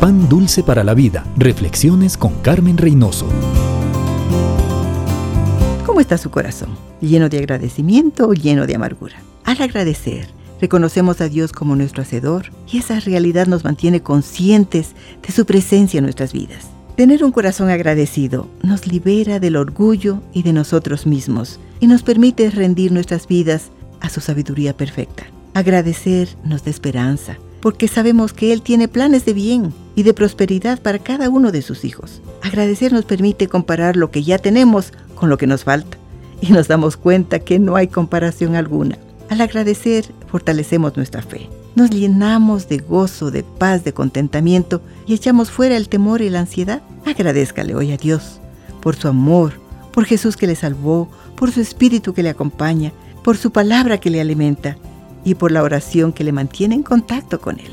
Pan Dulce para la Vida. Reflexiones con Carmen Reynoso. ¿Cómo está su corazón? ¿Lleno de agradecimiento o lleno de amargura? Al agradecer, reconocemos a Dios como nuestro Hacedor y esa realidad nos mantiene conscientes de su presencia en nuestras vidas. Tener un corazón agradecido nos libera del orgullo y de nosotros mismos y nos permite rendir nuestras vidas a su sabiduría perfecta. Agradecer nos da esperanza, porque sabemos que Él tiene planes de bien y de prosperidad para cada uno de sus hijos. Agradecer nos permite comparar lo que ya tenemos con lo que nos falta y nos damos cuenta que no hay comparación alguna. Al agradecer fortalecemos nuestra fe. Nos llenamos de gozo, de paz, de contentamiento y echamos fuera el temor y la ansiedad. Agradezcale hoy a Dios por su amor, por Jesús que le salvó, por su espíritu que le acompaña, por su palabra que le alimenta y por la oración que le mantiene en contacto con Él.